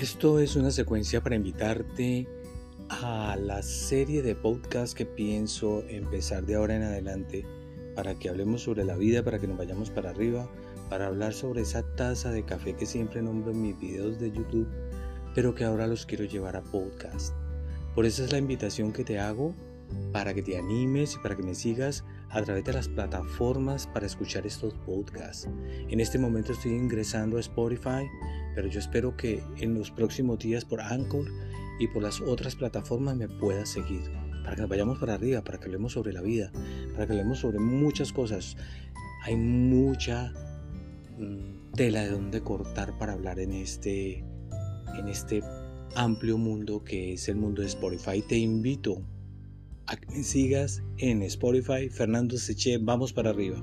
Esto es una secuencia para invitarte a la serie de podcasts que pienso empezar de ahora en adelante para que hablemos sobre la vida, para que nos vayamos para arriba, para hablar sobre esa taza de café que siempre nombro en mis videos de YouTube, pero que ahora los quiero llevar a podcast. Por eso es la invitación que te hago para que te animes y para que me sigas a través de las plataformas para escuchar estos podcasts. En este momento estoy ingresando a Spotify, pero yo espero que en los próximos días por Anchor y por las otras plataformas me puedas seguir, para que nos vayamos para arriba, para que hablemos sobre la vida, para que hablemos sobre muchas cosas. Hay mucha mm, tela de donde cortar para hablar en este, en este amplio mundo que es el mundo de Spotify. Te invito a que me sigas en Spotify, Fernando Seche, vamos para arriba.